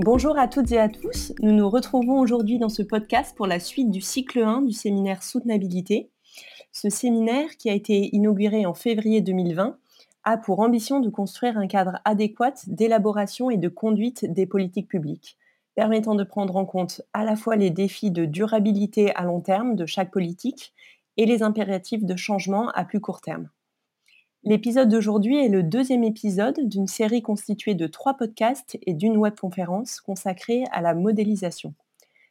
Bonjour à toutes et à tous. Nous nous retrouvons aujourd'hui dans ce podcast pour la suite du cycle 1 du séminaire Soutenabilité. Ce séminaire, qui a été inauguré en février 2020, a pour ambition de construire un cadre adéquat d'élaboration et de conduite des politiques publiques, permettant de prendre en compte à la fois les défis de durabilité à long terme de chaque politique et les impératifs de changement à plus court terme. L'épisode d'aujourd'hui est le deuxième épisode d'une série constituée de trois podcasts et d'une webconférence consacrée à la modélisation.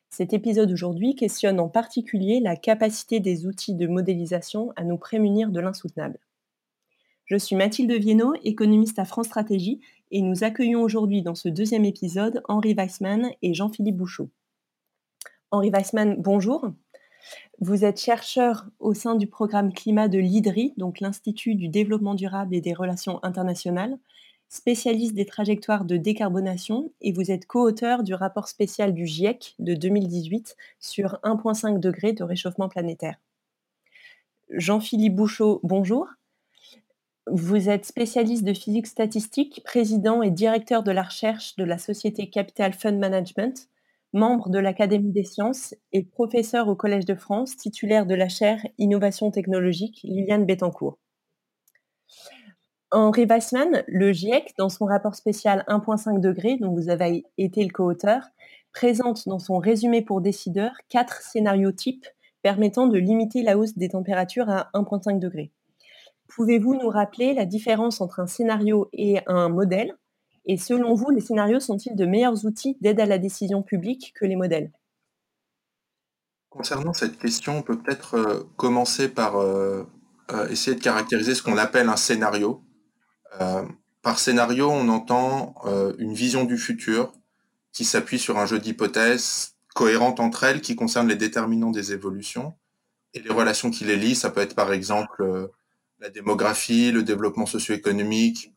Cet épisode aujourd'hui questionne en particulier la capacité des outils de modélisation à nous prémunir de l'insoutenable. Je suis Mathilde Viennot, économiste à France Stratégie, et nous accueillons aujourd'hui dans ce deuxième épisode Henri Weissman et Jean-Philippe Bouchot. Henri Weissman, bonjour. Vous êtes chercheur au sein du programme climat de l'IDRI, donc l'Institut du développement durable et des relations internationales, spécialiste des trajectoires de décarbonation, et vous êtes co-auteur du rapport spécial du GIEC de 2018 sur 1,5 degré de réchauffement planétaire. Jean-Philippe Bouchot, bonjour. Vous êtes spécialiste de physique statistique, président et directeur de la recherche de la société Capital Fund Management, membre de l'Académie des sciences et professeur au Collège de France, titulaire de la chaire Innovation technologique Liliane Bettencourt. Henri Weissman, le GIEC, dans son rapport spécial 1.5 degré, dont vous avez été le co-auteur, présente dans son résumé pour décideurs quatre scénarios types permettant de limiter la hausse des températures à 1.5 degré. Pouvez-vous nous rappeler la différence entre un scénario et un modèle? Et selon vous, les scénarios sont-ils de meilleurs outils d'aide à la décision publique que les modèles? Concernant cette question, on peut peut-être euh, commencer par euh, euh, essayer de caractériser ce qu'on appelle un scénario. par scénario, on entend une vision du futur qui s'appuie sur un jeu d'hypothèses cohérentes entre elles qui concernent les déterminants des évolutions et les relations qui les lient. Ça peut être par exemple la démographie, le développement socio-économique,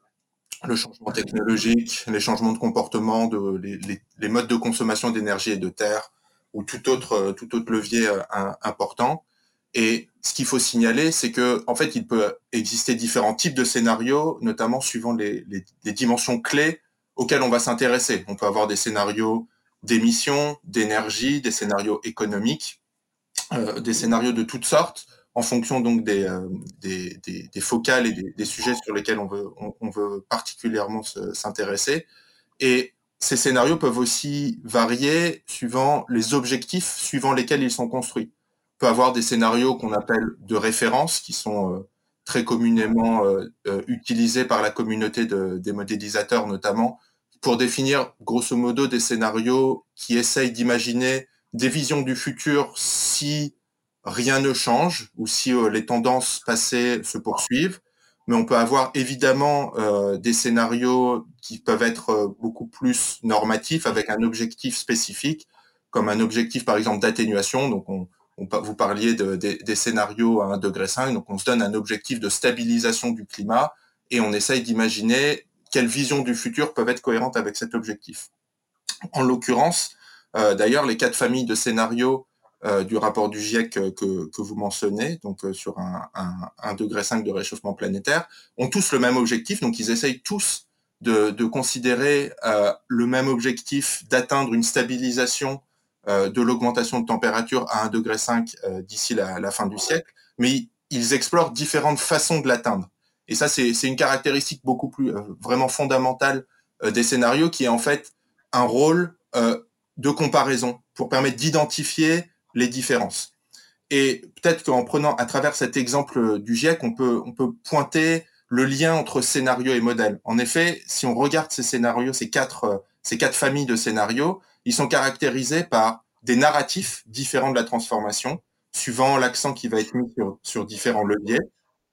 le changement technologique, les changements de comportement, les, modes de consommation d'énergie et de terre, ou tout autre, euh, levier euh, important. Et ce qu'il faut signaler, c'est que en fait, il peut exister différents types de scénarios, notamment suivant les, dimensions clés auxquelles on va s'intéresser. On peut avoir des scénarios d'émissions, d'énergie, des scénarios économiques, euh, des scénarios de toutes sortes en fonction donc des, euh, focales et des, sujets sur lesquels on veut, particulièrement s'intéresser. Et ces scénarios peuvent aussi varier suivant les objectifs suivant lesquels ils sont construits. On peut avoir des scénarios qu'on appelle de référence, qui sont euh, très communément euh, utilisés par la communauté de, des modélisateurs notamment, pour définir grosso modo des scénarios qui essayent d'imaginer des visions du futur si rien ne change ou si euh, les tendances passées se poursuivent. Mais on peut avoir évidemment euh, des scénarios qui peuvent être euh, beaucoup plus normatifs avec un objectif spécifique, comme un objectif par exemple d'atténuation. Donc on, vous parliez de, des scénarios à 1,5 degré, donc on se donne un objectif de stabilisation du climat et on essaye d'imaginer quelles visions du futur peuvent être cohérentes avec cet objectif. En l'occurrence, d'ailleurs, les quatre familles de scénarios euh, du rapport du GIEC que, que vous mentionnez, donc euh, sur un, un, degré 5 de réchauffement planétaire, ont tous le même objectif, donc ils essayent tous de, de considérer euh, le même objectif d'atteindre une stabilisation de l'augmentation de température à 1,5 degré d'ici la, la, fin du siècle, mais ils explorent différentes façons de l'atteindre. Et ça, c'est une caractéristique beaucoup plus vraiment fondamentale des scénarios, qui est en fait un rôle de comparaison pour permettre d'identifier les différences. Et peut-être qu'en prenant à travers cet exemple du GIEC, on peut, pointer le lien entre scénario et modèle. En effet, si on regarde ces scénarios, ces quatre, ces quatre familles de scénarios, ils sont caractérisés par des narratifs différents de la transformation, suivant l'accent qui va être mis sur, différents leviers.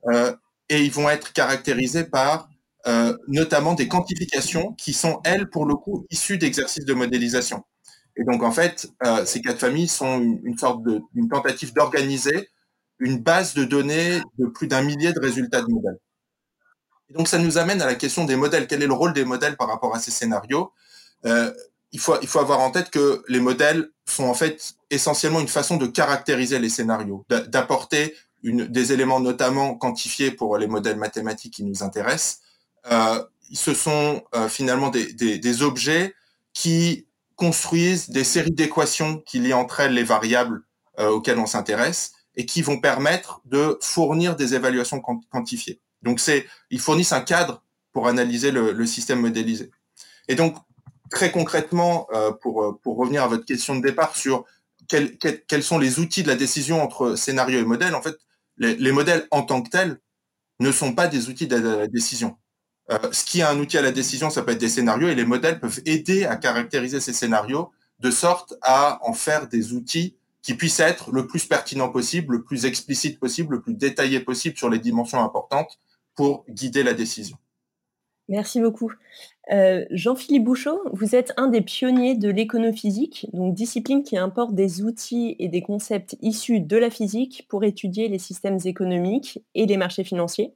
Euh, et ils vont être caractérisés par euh, notamment des quantifications qui sont, elles, pour le coup, issues d'exercices de modélisation. Et donc, en fait, euh, ces quatre familles sont une, sorte de une tentative d'organiser une base de données de plus d'un millier de résultats de modèles. Et donc, ça nous amène à la question des modèles. Quel est le rôle des modèles par rapport à ces scénarios? Euh, il, faut, il faut avoir en tête que les modèles sont en fait essentiellement une façon de caractériser les scénarios, d'apporter des éléments notamment quantifiés pour les modèles mathématiques qui nous intéressent. Euh, ce sont finalement des, des objets qui construisent des séries d'équations qui lient entre elles les variables euh, auxquelles on s'intéresse et qui vont permettre de fournir des évaluations quantifiées. Donc c'est, ils fournissent un cadre pour analyser le, système modélisé. Et donc très concrètement, euh, pour pour revenir à votre question de départ sur quels, sont les outils de la décision entre scénario et modèle, en fait, les modèles en tant que tels ne sont pas des outils de la décision. Euh, ce qui est un outil à la décision, ça peut être des scénarios, et les modèles peuvent aider à caractériser ces scénarios de sorte à en faire des outils qui puissent être le plus pertinent possible, le plus explicite possible, le plus détaillé possible sur les dimensions importantes pour guider la décision. Merci beaucoup. Euh, Jean-Philippe Bouchot, vous êtes un des pionniers de l'éconophysique, donc discipline qui importe des outils et des concepts issus de la physique pour étudier les systèmes économiques et les marchés financiers.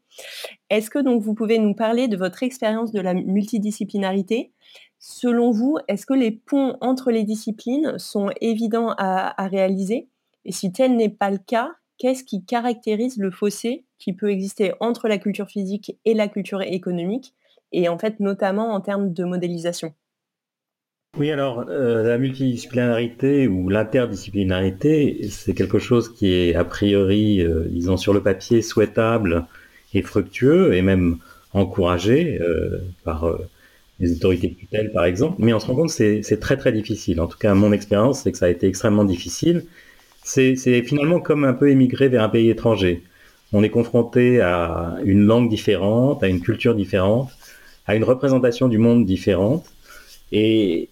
Est-ce que donc vous pouvez nous parler de votre expérience de la multidisciplinarité? Selon vous, est-ce que les ponts entre les disciplines sont évidents à, à réaliser? Et si tel n'est pas le cas, qu'est-ce qui caractérise le fossé qui peut exister entre la culture physique et la culture économique? Et en fait notamment en termes de modélisation. Oui, alors euh, la multidisciplinarité ou l'interdisciplinarité, c'est quelque chose qui est a priori, euh, disons sur le papier, souhaitable et fructueux et même encouragé euh, par euh, les autorités de tutelle, par exemple. Mais on se rend compte que c'est très très difficile. En tout cas, mon expérience, c'est que ça a été extrêmement difficile. C'est finalement comme un peu émigrer vers un pays étranger. On est confronté à une langue différente, à une culture différente à une représentation du monde différente. Et,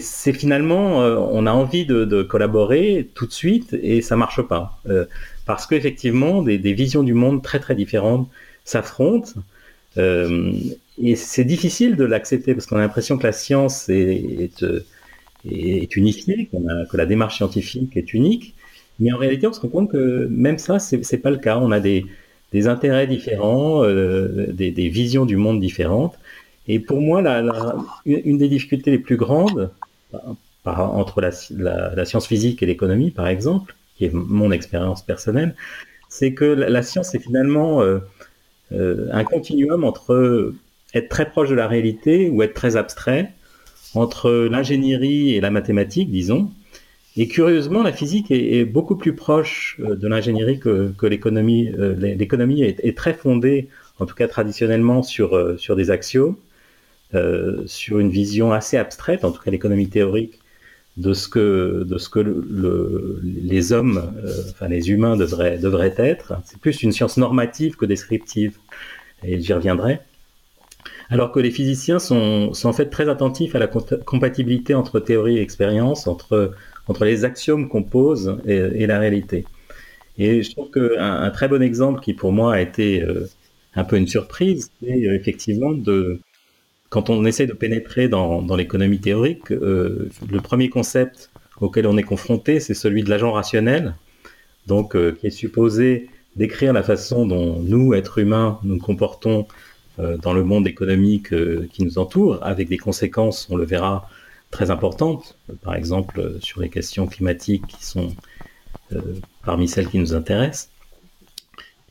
c'est finalement, euh, on a envie de, collaborer tout de suite et ça marche pas. Euh, parce qu'effectivement, des, des, visions du monde très très différentes s'affrontent. Euh, et c'est difficile de l'accepter parce qu'on a l'impression que la science est, est, unifiée, que la démarche scientifique est unique. Mais en réalité, on se rend compte que même ça, c'est pas le cas. On a des, des intérêts différents, euh, des, visions du monde différentes. Et pour moi, une des difficultés les plus grandes entre la, la, science physique et l'économie, par exemple, qui est mon expérience personnelle, c'est que la, science est finalement euh, euh, un continuum entre être très proche de la réalité ou être très abstrait, entre l'ingénierie et la mathématique, disons, et curieusement, la physique est, beaucoup plus proche euh, de l'ingénierie que, l'économie. Euh, l'économie est, très fondée, en tout cas traditionnellement, sur, euh, sur des axiomes, sur une vision assez abstraite, en tout cas l'économie théorique, de ce que, de ce que le, les hommes, enfin les humains devraient, devraient être. C'est plus une science normative que descriptive, et j'y reviendrai. Alors que les physiciens sont, sont en fait très attentifs à la compatibilité entre théorie et expérience, entre entre les axiomes qu'on pose et, la réalité. Et je trouve qu'un un très bon exemple qui pour moi a été euh, un peu une surprise, c'est euh, effectivement de quand on essaie de pénétrer dans, dans l'économie théorique, euh, le premier concept auquel on est confronté, c'est celui de l'agent rationnel, donc qui est supposé décrire la façon dont nous, êtres humains, nous comportons dans le monde économique qui nous entoure, avec des conséquences, on le verra, très importantes, par exemple sur les questions climatiques qui sont euh, parmi celles qui nous intéressent.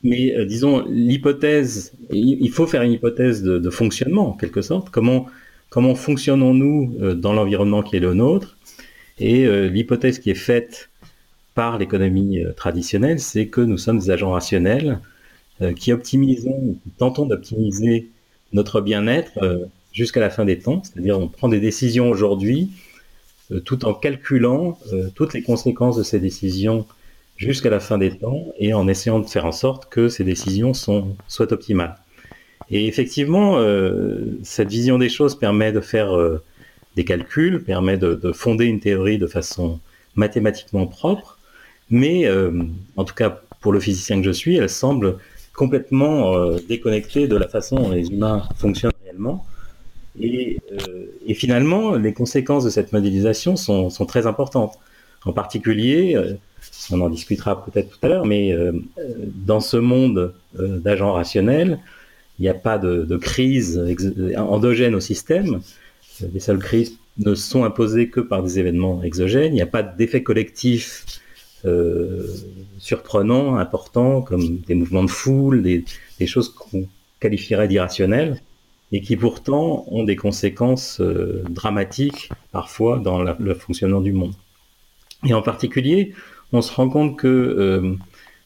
Mais euh, disons, l'hypothèse, il faut faire une hypothèse de, fonctionnement en quelque sorte. Comment, comment fonctionnons-nous euh, dans l'environnement qui est le nôtre? Et l'hypothèse qui est faite par l'économie traditionnelle, c'est que nous sommes des agents rationnels qui optimisons, tentons d'optimiser notre bien-être jusqu'à la fin des temps, c'est-à-dire on prend des décisions aujourd'hui euh, tout en calculant euh, toutes les conséquences de ces décisions jusqu'à la fin des temps et en essayant de faire en sorte que ces décisions sont, soient optimales. Et effectivement, euh, cette vision des choses permet de faire des calculs, permet de, de, fonder une théorie de façon mathématiquement propre, mais en tout cas pour le physicien que je suis, elle semble complètement déconnectée de la façon dont les humains fonctionnent réellement et, euh, et, finalement, les conséquences de cette modélisation sont, très importantes. En particulier, euh, on en discutera peut-être tout à l'heure, mais euh, dans ce monde d'agents rationnels, il n'y a pas de, crise endogène au système. Les seules crises ne sont imposées que par des événements exogènes. Il n'y a pas d'effet collectif surprenant, important, comme des mouvements de foule, des, des choses qu'on qualifierait d'irrationnelles. Et qui pourtant ont des conséquences euh, dramatiques parfois dans le fonctionnement du monde. Et en particulier, on se rend compte que euh,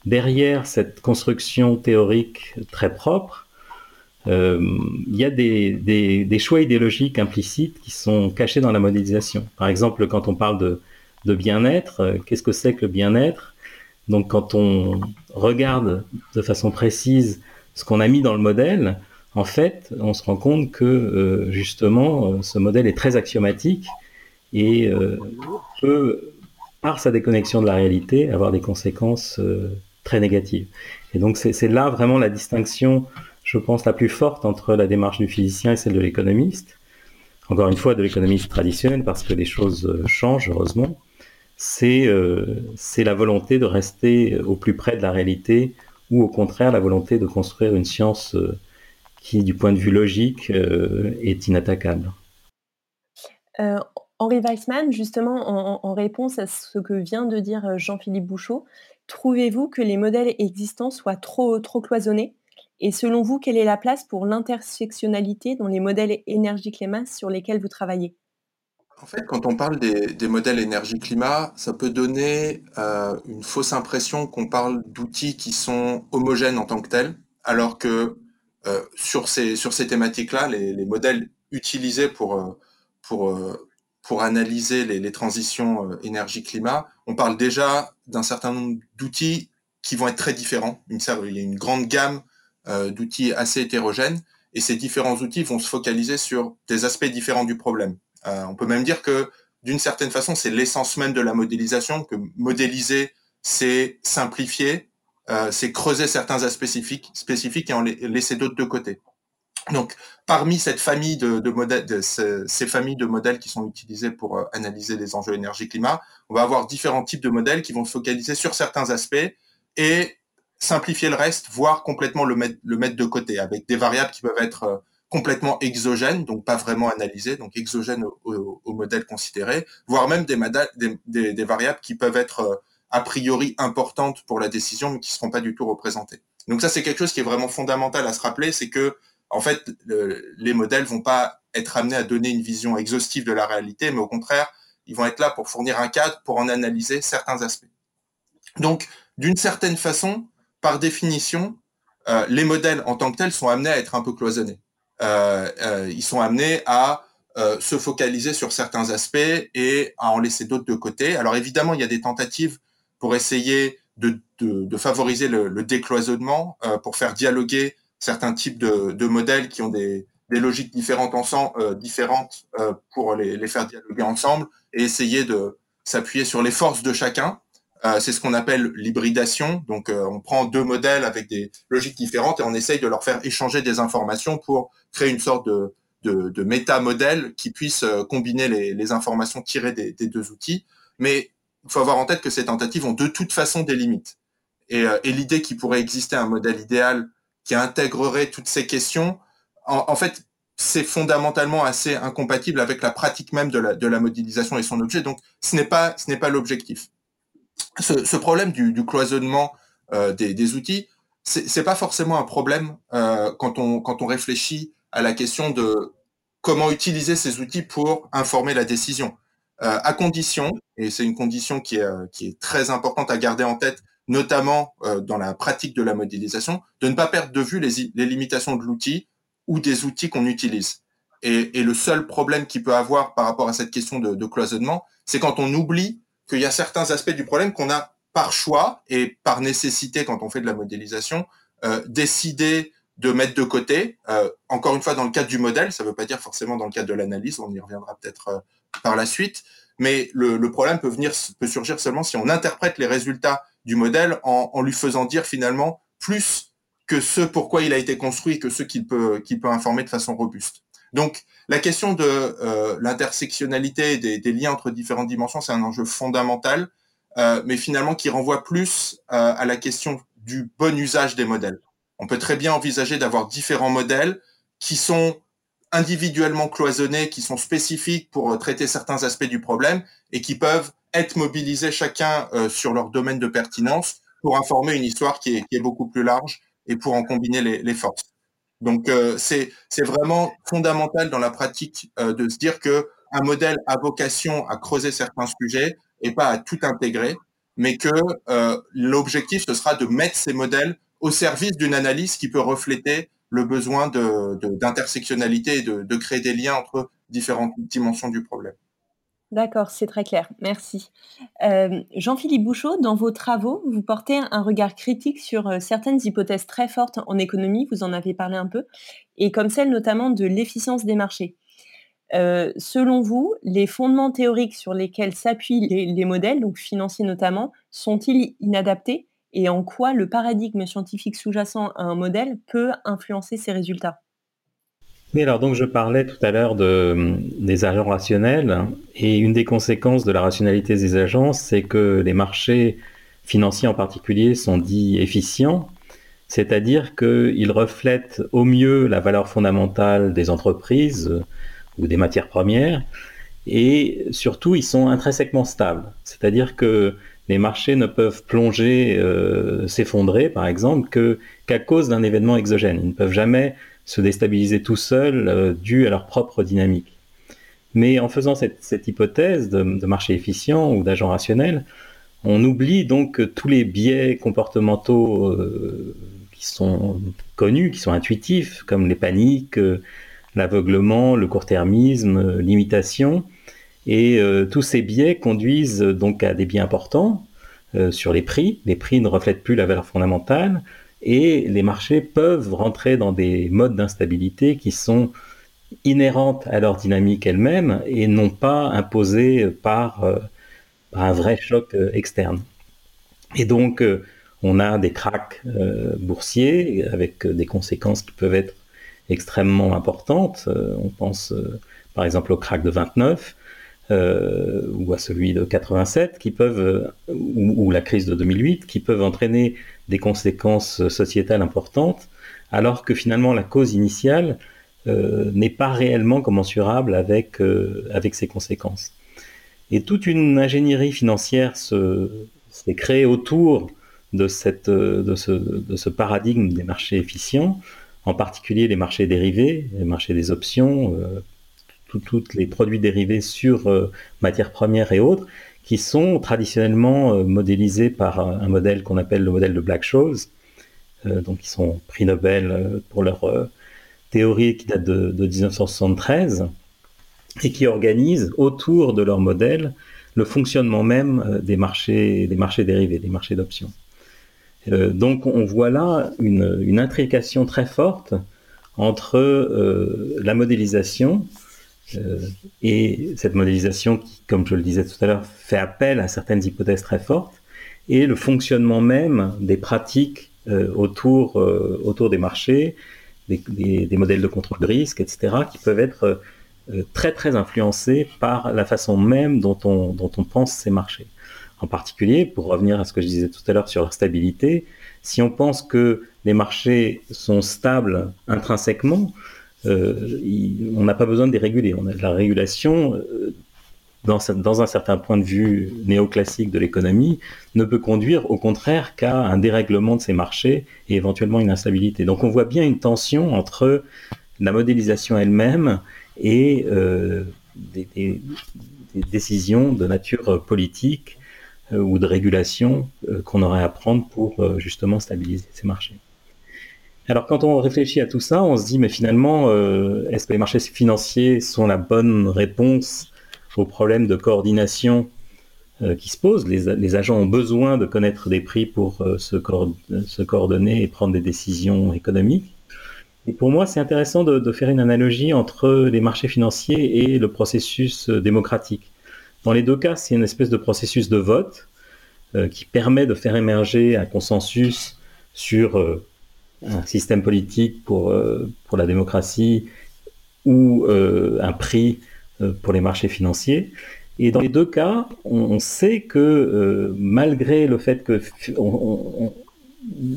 derrière cette construction théorique très propre, euh, il y a des, choix idéologiques implicites qui sont cachés dans la modélisation. Par exemple, quand on parle de, de bien-être, qu'est-ce que c'est que le bien-être? Donc quand on regarde de façon précise ce qu'on a mis dans le modèle, en fait, on se rend compte que euh, justement, euh, ce modèle est très axiomatique et euh, peut, par sa déconnexion de la réalité, avoir des conséquences très négatives. Et donc, c'est là vraiment la distinction, je pense, la plus forte entre la démarche du physicien et celle de l'économiste. Encore une fois, de l'économiste traditionnelle, parce que les choses changent, heureusement. C'est la volonté de rester au plus près de la réalité ou au contraire la volonté de construire une science qui, du point de vue logique, euh, est inattaquable. Euh, Henri Weissmann, justement, en, réponse à ce que vient de dire euh, Jean-Philippe Bouchot, trouvez-vous que les modèles existants soient trop, trop cloisonnés? Et selon vous, quelle est la place pour l'intersectionnalité dans les modèles énergie-climat sur lesquels vous travaillez? En fait, quand on parle des, modèles énergie-climat, ça peut donner une fausse impression qu'on parle d'outils qui sont homogènes en tant que tels, alors que euh, sur ces, thématiques-là, les, les, modèles utilisés pour, euh, euh, analyser les transitions énergie-climat, on parle déjà d'un certain nombre d'outils qui vont être très différents. il y a une grande gamme d'outils assez hétérogènes, et ces différents outils vont se focaliser sur des aspects différents du problème. on peut même dire que d'une certaine façon, c'est l'essence même de la modélisation, que modéliser, c'est simplifier, euh, c'est creuser certains aspects spécifiques, et en laisser d'autres de côté. Donc, parmi ces, familles de modèles qui sont utilisés pour euh, analyser les enjeux énergie-climat, on va avoir différents types de modèles qui vont se focaliser sur certains aspects et simplifier le reste, voire complètement le mettre, de côté, avec des variables qui peuvent être euh, complètement exogènes, donc pas vraiment analysées, donc exogènes au, modèle considéré, voire même des, variables qui peuvent être a priori importantes pour la décision, mais qui ne seront pas du tout représentées. Donc ça, c'est quelque chose qui est vraiment fondamental à se rappeler, c'est que en fait, les modèles vont pas être amenés à donner une vision exhaustive de la réalité, mais au contraire, ils vont être là pour fournir un cadre, pour en analyser certains aspects. Donc, d'une certaine façon, par définition, euh, les modèles en tant que tels sont amenés à être un peu cloisonnés. Euh, euh, ils sont amenés à se focaliser sur certains aspects et à en laisser d'autres de côté. Alors évidemment, il y a des tentatives pour essayer de, de, favoriser le, décloisonnement, euh, pour faire dialoguer certains types de, de modèles qui ont des, des logiques différentes ensemble, euh, différentes euh, pour les, les, faire dialoguer ensemble et essayer de s'appuyer sur les forces de chacun. c'est ce qu'on appelle l'hybridation. Donc, on prend deux modèles avec des logiques différentes et on essaye de leur faire échanger des informations pour créer une sorte de, de, de méta-modèle qui puisse combiner les, les informations tirées des, des, deux outils. Mais il faut avoir en tête que ces tentatives ont de toute façon des limites. Et, euh, l'idée qu'il pourrait exister un modèle idéal qui intégrerait toutes ces questions, en, fait, c'est fondamentalement assez incompatible avec la pratique même de la, modélisation et son objet. Donc, ce n'est pas, ce n'est pas l'objectif. Ce, problème du, du cloisonnement euh, des, des, outils, c'est pas forcément un problème euh, quand on quand on réfléchit à la question de comment utiliser ces outils pour informer la décision. Euh, à condition, et c'est une condition qui est, euh, qui est très importante à garder en tête, notamment euh, dans la pratique de la modélisation, de ne pas perdre de vue les, limitations de l'outil ou des outils qu'on utilise. Et, le seul problème qu'il peut avoir par rapport à cette question de, cloisonnement, c'est quand on oublie qu'il y a certains aspects du problème qu'on a par choix et par nécessité quand on fait de la modélisation, décidé de mettre de côté. Encore une fois, dans le cadre du modèle, ça ne veut pas dire forcément dans le cadre de l'analyse, on y reviendra peut-être par la suite. Mais le, problème peut venir, peut surgir seulement si on interprète les résultats du modèle en, lui faisant dire finalement plus que ce pourquoi il a été construit que ce qu'il peut, informer de façon robuste. Donc, la question de euh, l'intersectionnalité des, des, liens entre différentes dimensions, c'est un enjeu fondamental, euh, mais finalement qui renvoie plus euh, à la question du bon usage des modèles. On peut très bien envisager d'avoir différents modèles qui sont individuellement cloisonnés qui sont spécifiques pour euh, traiter certains aspects du problème et qui peuvent être mobilisés chacun euh, sur leur domaine de pertinence pour informer une histoire qui est, beaucoup plus large et pour en combiner les, forces. Donc c'est c'est vraiment fondamental dans la pratique de se dire que un modèle a vocation à creuser certains sujets et pas à tout intégrer, mais que l'objectif ce sera de mettre ces modèles au service d'une analyse qui peut refléter le besoin d'intersectionnalité et de, créer des liens entre différentes dimensions du problème. D'accord, c'est très clair. Merci. Euh, Jean-Philippe Bouchot, dans vos travaux, vous portez un regard critique sur euh, certaines hypothèses très fortes en économie, vous en avez parlé un peu, et comme celle notamment de l'efficience des marchés. Euh, selon vous, les fondements théoriques sur lesquels s'appuient les, modèles, donc financiers notamment, sont-ils inadaptés et en quoi le paradigme scientifique sous-jacent à un modèle peut influencer ses résultats? Alors donc je parlais tout à l'heure de, des agents rationnels et une des conséquences de la rationalité des agents, c'est que les marchés financiers en particulier sont dits efficients, c'est-à-dire qu'ils reflètent au mieux la valeur fondamentale des entreprises ou des matières premières et surtout ils sont intrinsèquement stables, c'est-à-dire que les marchés ne peuvent plonger, euh, s'effondrer, par exemple, que qu'à cause d'un événement exogène. Ils ne peuvent jamais se déstabiliser tout seuls euh, dû à leur propre dynamique. Mais en faisant cette, hypothèse de, marché efficient ou d'agent rationnel, on oublie donc tous les biais comportementaux euh, qui sont connus, qui sont intuitifs, comme les paniques, l'aveuglement, le court-termisme, l'imitation, et euh, tous ces biais conduisent donc à des biais importants euh, sur les prix. Les prix ne reflètent plus la valeur fondamentale et les marchés peuvent rentrer dans des modes d'instabilité qui sont inhérentes à leur dynamique elle-même et non pas imposées par, euh, un vrai choc externe. Et donc, on a des cracks boursiers avec des conséquences qui peuvent être extrêmement importantes. on pense par exemple au crack de 29, euh, ou à celui de 87, qui peuvent, euh, ou, la crise de 2008, qui peuvent entraîner des conséquences sociétales importantes, alors que finalement la cause initiale euh, n'est pas réellement commensurable avec, avec ces conséquences. Et toute une ingénierie financière s'est créée autour de, cette, de, ce, de ce paradigme des marchés efficients, en particulier les marchés dérivés, les marchés des options, tous les produits dérivés sur euh, matières premières et autres, qui sont traditionnellement euh, modélisés par un modèle qu'on appelle le modèle de Black-Scholes, euh, donc ils sont prix Nobel pour leur théorie qui date de, 1973, et qui organisent autour de leur modèle le fonctionnement même des marchés, des marchés dérivés, des marchés d'options. donc on voit là une intrication très forte entre la modélisation euh, et cette modélisation qui, comme je le disais tout à l'heure, fait appel à certaines hypothèses très fortes, et le fonctionnement même des pratiques euh, autour, euh, autour des marchés, des, modèles de contrôle de risque, etc., qui peuvent être très très influencés par la façon même dont on, dont on pense ces marchés. En particulier, pour revenir à ce que je disais tout à l'heure sur leur stabilité, si on pense que les marchés sont stables intrinsèquement, euh, on n'a pas besoin de les la régulation, euh, dans, un certain point de vue néoclassique de l'économie, ne peut conduire au contraire qu'à un dérèglement de ces marchés et éventuellement une instabilité. Donc on voit bien une tension entre la modélisation elle-même et euh, des, décisions de nature politique ou de régulation qu'on aurait à prendre pour justement stabiliser ces marchés. Alors quand on réfléchit à tout ça, on se dit mais finalement, euh, est-ce que les marchés financiers sont la bonne réponse aux problèmes de coordination euh, qui se posent les, agents ont besoin de connaître des prix pour euh, se, coordonner et prendre des décisions économiques. Et pour moi, c'est intéressant de, faire une analogie entre les marchés financiers et le processus démocratique. Dans les deux cas, c'est une espèce de processus de vote qui permet de faire émerger un consensus sur un système politique pour, euh, pour la démocratie ou euh, un prix euh, pour les marchés financiers. Et dans les deux cas, on, sait que malgré le fait que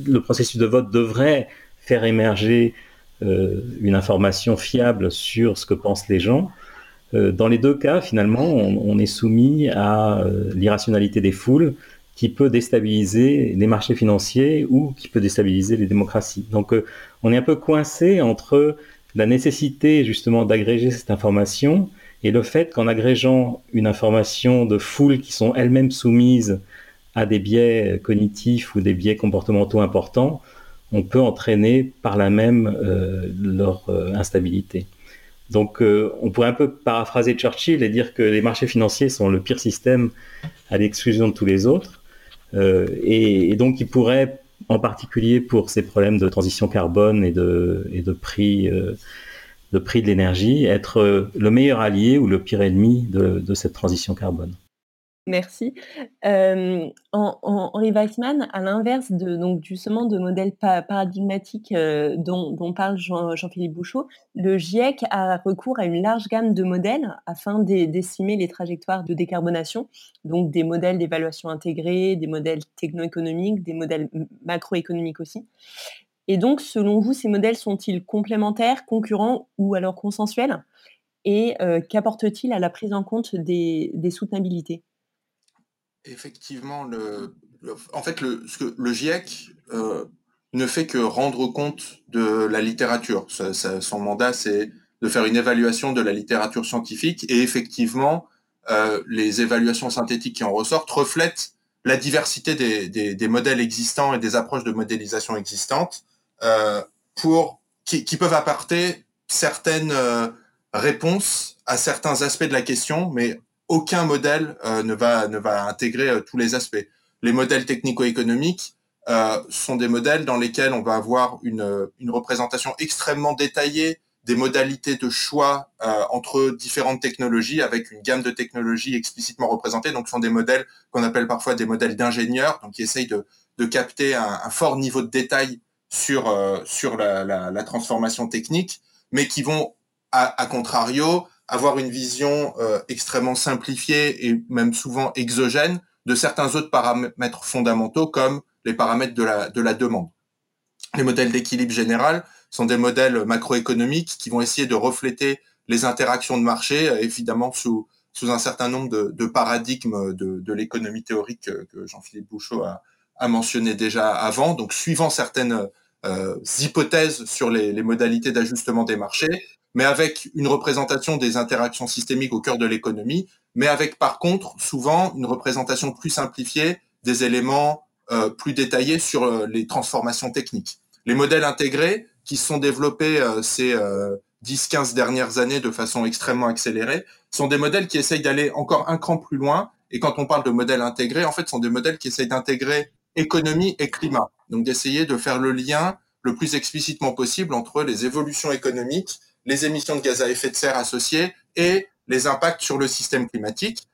le processus de vote devrait faire émerger une information fiable sur ce que pensent les gens, dans les deux cas, finalement, on, on est soumis à l'irrationalité des foules qui peut déstabiliser les marchés financiers ou qui peut déstabiliser les démocraties. Donc euh, on est un peu coincé entre la nécessité justement d'agréger cette information et le fait qu'en agrégeant une information de foule qui sont elles-mêmes soumises à des biais cognitifs ou des biais comportementaux importants, on peut entraîner par là même euh, leur euh, instabilité. Donc on pourrait un peu paraphraser Churchill et dire que les marchés financiers sont le pire système à l'exclusion de tous les autres, et, donc ils pourraient, en particulier pour ces problèmes de transition carbone et de, de prix de prix de l'énergie, être le meilleur allié ou le pire ennemi de, cette transition carbone. Merci. Henri Weissman, à l'inverse de donc justement de modèles paradigmatiques dont, parle Jean-Philippe Bouchot, le GIEC a recours à une large gamme de modèles afin d'estimer les trajectoires de décarbonation, donc des modèles d'évaluation intégrée, des modèles techno-économiques, des modèles macroéconomiques aussi. Et donc, selon vous, ces modèles sont-ils complémentaires, concurrents ou alors consensuels? Et qu'apportent-ils à la prise en compte des, soutenabilités? Effectivement, le, en fait, le, le GIEC euh, ne fait que rendre compte de la littérature. son mandat, c'est de faire une évaluation de la littérature scientifique et effectivement, euh, les évaluations synthétiques qui en ressortent reflètent la diversité des, modèles existants et des approches de modélisation existantes. Euh, pour qui, peuvent apporter certaines réponses à certains aspects de la question, mais aucun modèle euh, ne va intégrer tous les aspects. Les modèles technico-économiques sont des modèles dans lesquels on va avoir une, représentation extrêmement détaillée des modalités de choix entre différentes technologies avec une gamme de technologies explicitement représentées. Donc, ce sont des modèles qu'on appelle parfois des modèles d'ingénieurs, donc qui essayent de, de capter un, fort niveau de détail sur, euh, la, transformation technique, mais qui vont, à contrario, avoir une vision euh, extrêmement simplifiée et même souvent exogène de certains autres paramètres fondamentaux comme les paramètres de la, de la demande. Les modèles d'équilibre général sont des modèles macroéconomiques qui vont essayer de refléter les interactions de marché, euh, évidemment sous, un certain nombre de, paradigmes de, l'économie théorique que Jean-Philippe Bouchot a, a mentionné déjà avant. Donc, suivant certaines euh, hypothèses sur les modalités d'ajustement des marchés, mais avec une représentation des interactions systémiques au cœur de l'économie, mais avec par contre souvent une représentation plus simplifiée des éléments euh, plus détaillés sur euh, les transformations techniques. Les modèles intégrés qui sont développés euh, ces 10-15 dernières années de façon extrêmement accélérée sont des modèles qui essayent d'aller encore un cran plus loin. Et quand on parle de modèles intégrés, en fait, sont des modèles qui essayent d'intégrer économie et climat. Donc d'essayer de faire le lien le plus explicitement possible entre les évolutions économiques, les émissions de gaz à effet de serre associées et les impacts sur le système climatique,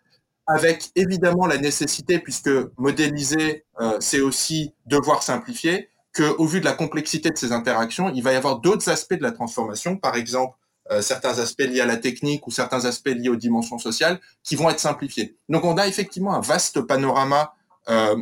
avec évidemment la nécessité, puisque modéliser, euh, c'est aussi devoir simplifier, qu'au vu de la complexité de ces interactions, il va y avoir d'autres aspects de la transformation, par exemple euh, certains aspects liés à la technique ou certains aspects liés aux dimensions sociales, qui vont être simplifiés. Donc on a effectivement un vaste panorama euh,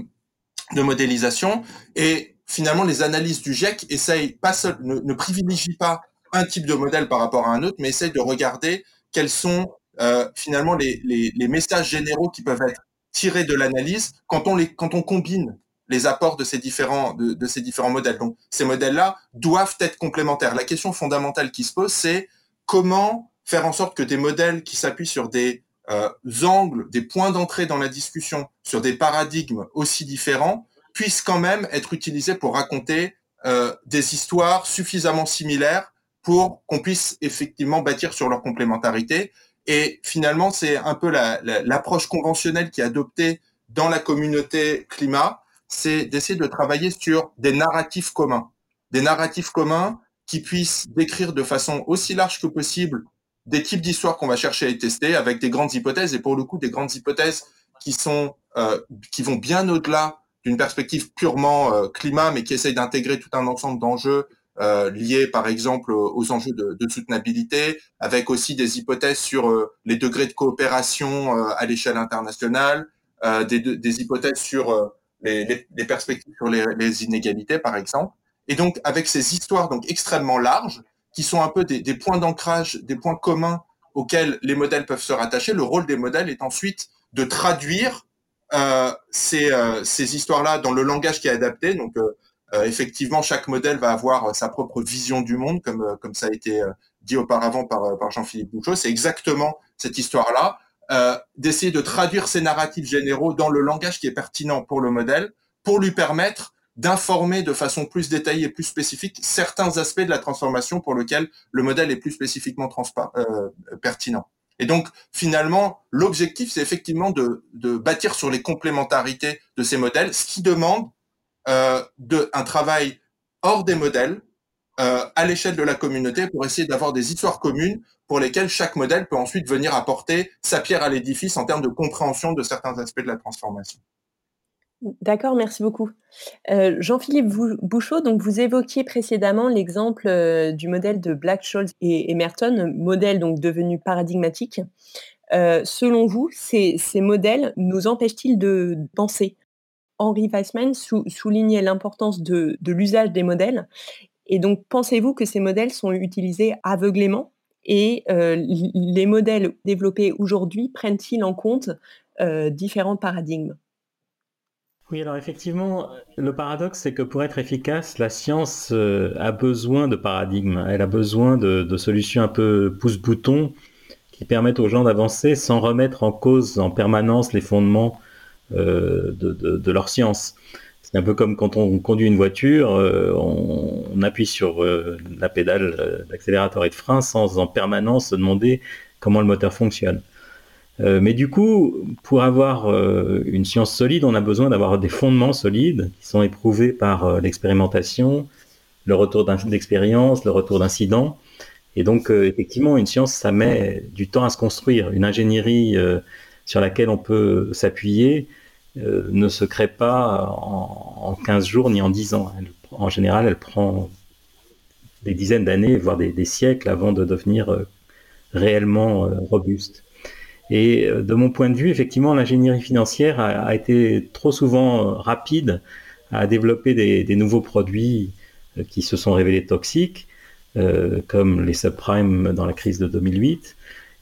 de modélisation et finalement les analyses du GIEC essayent pas seul, ne, ne, privilégient pas un type de modèle par rapport à un autre, mais essayent de regarder quels sont euh, finalement les, messages généraux qui peuvent être tirés de l'analyse quand on les quand on combine les apports de ces différents de, de ces différents modèles. Donc ces modèles-là doivent être complémentaires. La question fondamentale qui se pose, c'est comment faire en sorte que des modèles qui s'appuient sur des euh, angles, des points d'entrée dans la discussion, sur des paradigmes aussi différents, puissent quand même être utilisés pour raconter euh, des histoires suffisamment similaires pour qu'on puisse effectivement bâtir sur leur complémentarité. Et finalement, c'est un peu l'approche la, conventionnelle qui est adoptée dans la communauté climat, c'est d'essayer de travailler sur des narratifs communs, des narratifs communs qui puissent décrire de façon aussi large que possible des types d'histoires qu'on va chercher à tester avec des grandes hypothèses et pour le coup des grandes hypothèses qui sont euh, qui vont bien au-delà d'une perspective purement euh, climat mais qui essayent d'intégrer tout un ensemble d'enjeux euh, liés par exemple aux enjeux de, soutenabilité avec aussi des hypothèses sur euh, les degrés de coopération euh, à l'échelle internationale des, des, hypothèses sur les, perspectives sur les, inégalités par exemple et donc avec ces histoires donc extrêmement larges qui sont un peu des, points d'ancrage, des points communs auxquels les modèles peuvent se rattacher. Le rôle des modèles est ensuite de traduire ces, histoires-là dans le langage qui est adapté. Effectivement, chaque modèle va avoir sa propre vision du monde, comme, comme ça a été dit auparavant par, par Jean-Philippe Bouchot. C'est exactement cette histoire-là. Euh, d'essayer de traduire ces narratifs généraux dans le langage qui est pertinent pour le modèle, pour lui permettre d'informer de façon plus détaillée et plus spécifique certains aspects de la transformation pour lesquels le modèle est plus spécifiquement euh, pertinent. Et donc, finalement, l'objectif, c'est effectivement de, de, bâtir sur les complémentarités de ces modèles, ce qui demande euh, de, un travail hors des modèles, euh, à l'échelle de la communauté, pour essayer d'avoir des histoires communes pour lesquels chaque modèle peut ensuite venir apporter sa pierre à l'édifice en termes de compréhension de certains aspects de la transformation. D'accord, merci beaucoup. Euh, Jean-Philippe Bouchot, donc vous évoquiez précédemment l'exemple euh, du modèle de Black-Scholes et Emerton, modèle donc devenu paradigmatique. Euh, selon vous, ces, modèles nous empêchent-ils de penser? Henri Weissman soulignait l'importance de l'usage des modèles. Et donc, pensez-vous que ces modèles sont utilisés aveuglément? Et euh, les modèles développés aujourd'hui prennent-ils en compte euh, différents paradigmes? Oui, alors effectivement, le paradoxe, c'est que pour être efficace, la science euh, a besoin de paradigmes, elle a besoin de, solutions un peu pouce-bouton qui permettent aux gens d'avancer sans remettre en cause en permanence les fondements de, leur science. C'est un peu comme quand on conduit une voiture, euh, on, appuie sur euh, la pédale euh, d'accélérateur et de frein sans en permanence se demander comment le moteur fonctionne. mais du coup, pour avoir une science solide, on a besoin d'avoir des fondements solides qui sont éprouvés par l'expérimentation, le retour d'expérience, le retour d'incidents. Et donc, effectivement, une science, ça met du temps à se construire. Une ingénierie sur laquelle on peut s'appuyer, euh, ne se crée pas en, 15 jours ni en 10 ans. en général, elle prend des dizaines d'années, voire des, siècles avant de devenir euh, réellement euh, robuste. Et de mon point de vue, effectivement, l'ingénierie financière a, été trop souvent rapide à développer des, nouveaux produits qui se sont révélés toxiques, comme les subprimes dans la crise de 2008.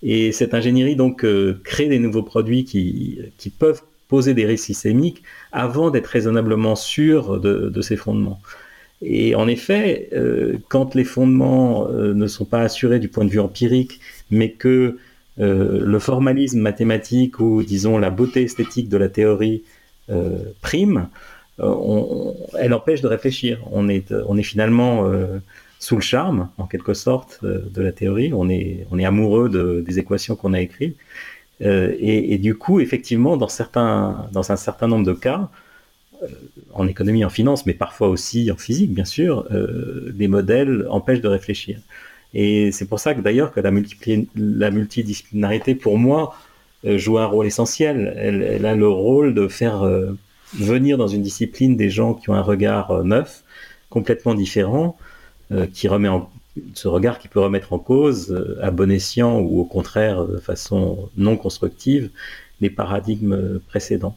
Et cette ingénierie donc crée des nouveaux produits qui, qui peuvent poser des risques systémiques avant d'être raisonnablement sûr de, ses fondements. Et en effet, euh, quand les fondements euh, ne sont pas assurés du point de vue empirique, mais que euh, le formalisme mathématique ou, disons, la beauté esthétique de la théorie prime, elle empêche de réfléchir. On est, on est finalement sous le charme, en quelque sorte, de la théorie. On est, amoureux des équations qu'on a écrites. Euh, et, du coup, effectivement, dans, un certain nombre de cas, euh, en économie, en finance, mais parfois aussi en physique, bien sûr, euh, les modèles empêchent de réfléchir. Et c'est pour ça que d'ailleurs que la, multidisciplinarité, pour moi, joue un rôle essentiel. Elle, a le rôle de faire venir dans une discipline des gens qui ont un regard neuf, complètement différent, qui remet ce regard qui peut remettre en cause, euh, à bon escient ou au contraire de façon non constructive, les paradigmes précédents.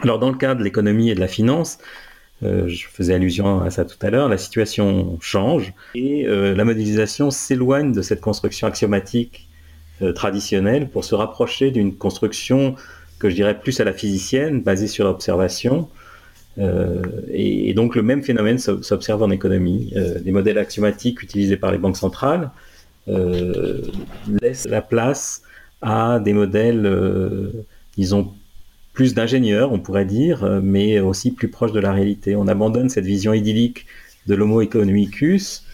Alors dans le cas de l'économie et de la finance, euh, je faisais allusion à ça tout à l'heure, la situation change et euh, la modélisation s'éloigne de cette construction axiomatique traditionnelle pour se rapprocher d'une construction que je dirais plus à la physicienne, basée sur l'observation, euh, et, donc le même phénomène s'observe en économie. Euh, les modèles axiomatiques utilisés par les banques centrales euh, laissent la place à des modèles, disons, plus d'ingénieurs, on pourrait dire, mais aussi plus proches de la réalité. On abandonne cette vision idyllique de l'homo economicus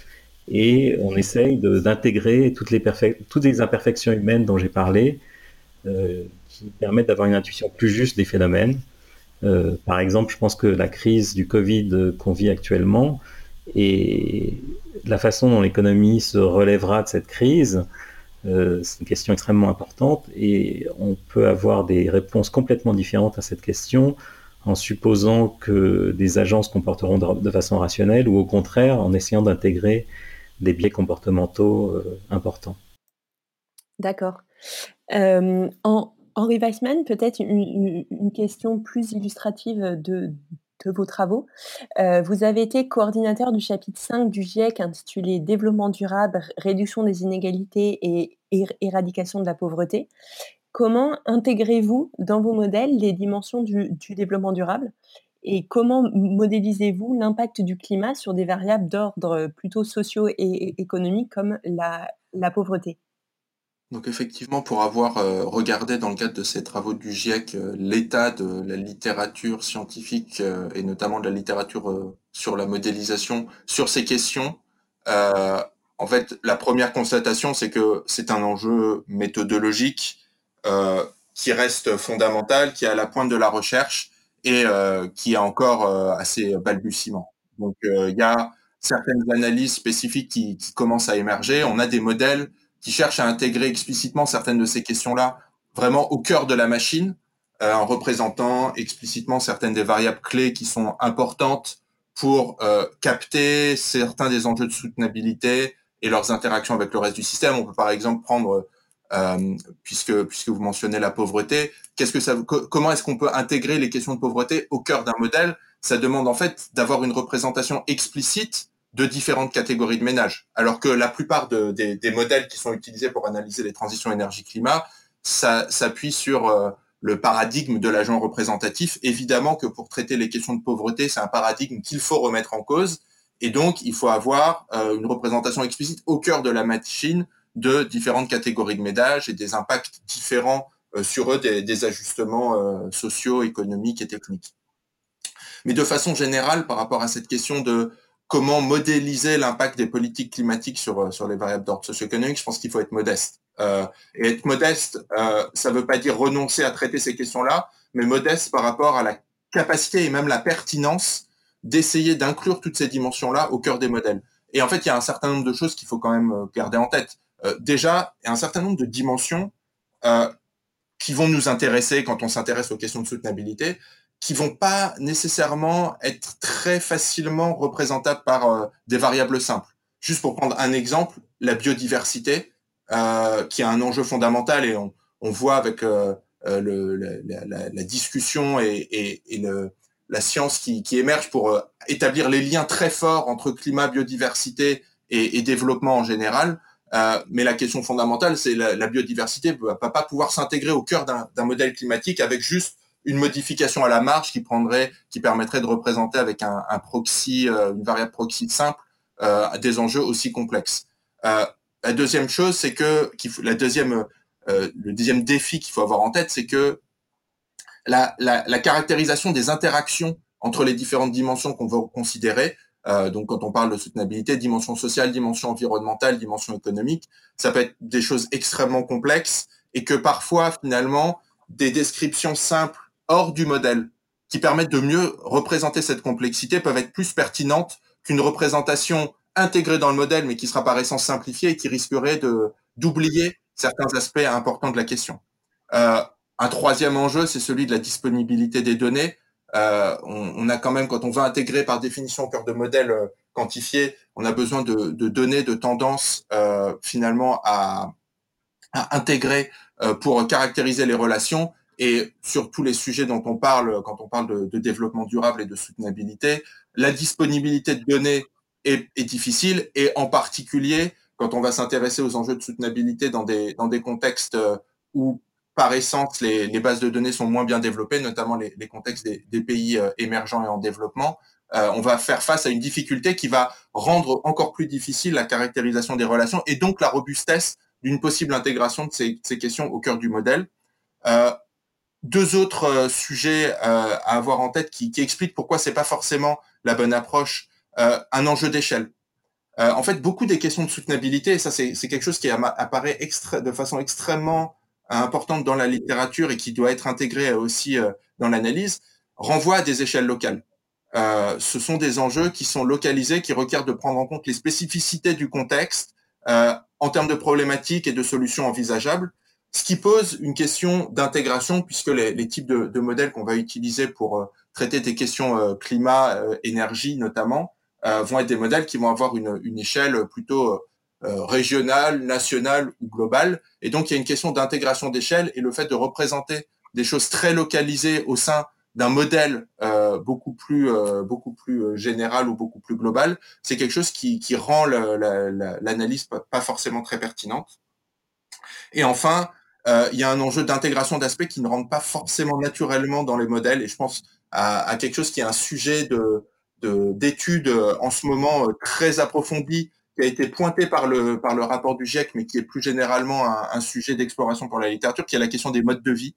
et on essaye d'intégrer toutes les, toutes les imperfections humaines dont j'ai parlé, qui permettent d'avoir une intuition plus juste des phénomènes. Euh, par exemple, je pense que la crise du Covid qu'on vit actuellement et la façon dont l'économie se relèvera de cette crise, euh, c'est une question extrêmement importante et on peut avoir des réponses complètement différentes à cette question en supposant que des agents se comporteront de, façon rationnelle ou au contraire en essayant d'intégrer des biais comportementaux euh, importants. D'accord. Henri Weissman, peut-être une, question plus illustrative de, vos travaux. Euh, vous avez été coordinateur du chapitre 5 du GIEC intitulé Développement durable, réduction des inégalités et éradication de la pauvreté. comment intégrez-vous dans vos modèles les dimensions du, développement durable? Et comment modélisez-vous l'impact du climat sur des variables d'ordre plutôt sociaux et économiques comme la pauvreté? Donc effectivement, pour avoir euh, regardé dans le cadre de ces travaux du GIEC euh, l'état de la littérature scientifique euh, et notamment de la littérature sur la modélisation sur ces questions, en fait, la première constatation, c'est que c'est un enjeu méthodologique qui reste fondamental, qui est à la pointe de la recherche et qui est encore assez balbutiement. Donc il y a certaines analyses spécifiques qui, qui commencent à émerger. On a des modèles qui cherche à intégrer explicitement certaines de ces questions-là vraiment au cœur de la machine, euh, en représentant explicitement certaines des variables clés qui sont importantes pour euh, capter certains des enjeux de soutenabilité et leurs interactions avec le reste du système. On peut par exemple prendre, euh, puisque puisque vous mentionnez la pauvreté, comment est-ce qu'on peut intégrer les questions de pauvreté au cœur d'un modèle? Ça demande en fait d'avoir une représentation explicite de différentes catégories de ménages. Alors que la plupart des, modèles qui sont utilisés pour analyser les transitions énergie-climat, ça s'appuie sur euh, le paradigme de l'agent représentatif. Évidemment que pour traiter les questions de pauvreté, c'est un paradigme qu'il faut remettre en cause. Et donc, il faut avoir euh, une représentation explicite au cœur de la machine de différentes catégories de ménages et des impacts différents euh, sur eux des, des ajustements sociaux, économiques et techniques. Mais de façon générale, par rapport à cette question de comment modéliser l'impact des politiques climatiques sur, euh, les variables d'ordre socio-économique, je pense qu'il faut être modeste. Euh, et être modeste, euh, ça ne veut pas dire renoncer à traiter ces questions-là, mais modeste par rapport à la capacité et même la pertinence d'essayer d'inclure toutes ces dimensions-là au cœur des modèles. Et en fait, il y a un certain nombre de choses qu'il faut quand même garder en tête. Déjà, il y a un certain nombre de dimensions qui vont nous intéresser quand on s'intéresse aux questions de soutenabilité qui vont pas nécessairement être très facilement représentables par euh, des variables simples. Juste pour prendre un exemple, la biodiversité, euh, qui est un enjeu fondamental et on, voit avec euh, la, discussion et, la science qui, émerge pour établir les liens très forts entre climat, biodiversité et, développement en général. Mais la question fondamentale, c'est la, la biodiversité ne va pas pouvoir s'intégrer au cœur d'un modèle climatique avec juste une modification à la marge qui prendrait, qui permettrait de représenter avec un, un proxy, euh, une variable proxy simple, euh, des enjeux aussi complexes. Euh, la deuxième chose, c'est que la deuxième, euh, le deuxième défi qu'il faut avoir en tête, c'est que la, la, la, caractérisation des interactions entre les différentes dimensions qu'on veut considérer, euh, donc quand on parle de soutenabilité, dimension sociale, dimension environnementale, dimension économique, ça peut être des choses extrêmement complexes et que parfois finalement des descriptions simples hors du modèle, qui permettent de mieux représenter cette complexité, peuvent être plus pertinentes qu'une représentation intégrée dans le modèle, mais qui sera par essence simplifiée et qui risquerait de d'oublier certains aspects importants de la question. Euh, un troisième enjeu, c'est celui de la disponibilité des données. Euh, on, a quand même, quand on veut intégrer par définition au cœur de modèles euh, quantifiés, on a besoin de, données, de tendances finalement à, intégrer pour caractériser les relations et sur tous les sujets dont on parle quand on parle de, développement durable et de soutenabilité, la disponibilité de données est, difficile et en particulier quand on va s'intéresser aux enjeux de soutenabilité dans des, dans des contextes euh, où par essence les, les bases de données sont moins bien développées, notamment les, les contextes des, pays euh, émergents et en développement, euh, on va faire face à une difficulté qui va rendre encore plus difficile la caractérisation des relations et donc la robustesse d'une possible intégration de ces, ces, questions au cœur du modèle. Deux autres euh, sujets euh, à avoir en tête qui, qui expliquent pourquoi c'est pas forcément la bonne approche. Euh, un enjeu d'échelle. Euh, en fait, beaucoup des questions de soutenabilité, et ça c'est quelque chose qui apparaît extra, de façon extrêmement importante dans la littérature et qui doit être intégré aussi euh, dans l'analyse, renvoient à des échelles locales. ce sont des enjeux qui sont localisés, qui requièrent de prendre en compte les spécificités du contexte en termes de problématiques et de solutions envisageables ce qui pose une question d'intégration, puisque les, types de, modèles qu'on va utiliser pour euh, traiter des questions euh, climat, euh, énergie notamment, vont être des modèles qui vont avoir une, échelle plutôt régionale, nationale ou globale. Et donc, il y a une question d'intégration d'échelle et le fait de représenter des choses très localisées au sein d'un modèle beaucoup plus beaucoup plus général ou beaucoup plus global, c'est quelque chose qui, rend l'analyse pas, forcément très pertinente. Et enfin, il y a un enjeu d'intégration d'aspects qui ne rentrent pas forcément naturellement dans les modèles. Et je pense à, quelque chose qui est un sujet de d'études en ce moment très approfondi qui a été pointé par le, rapport du GIEC, mais qui est plus généralement un, sujet d'exploration pour la littérature, qui est la question des modes de vie.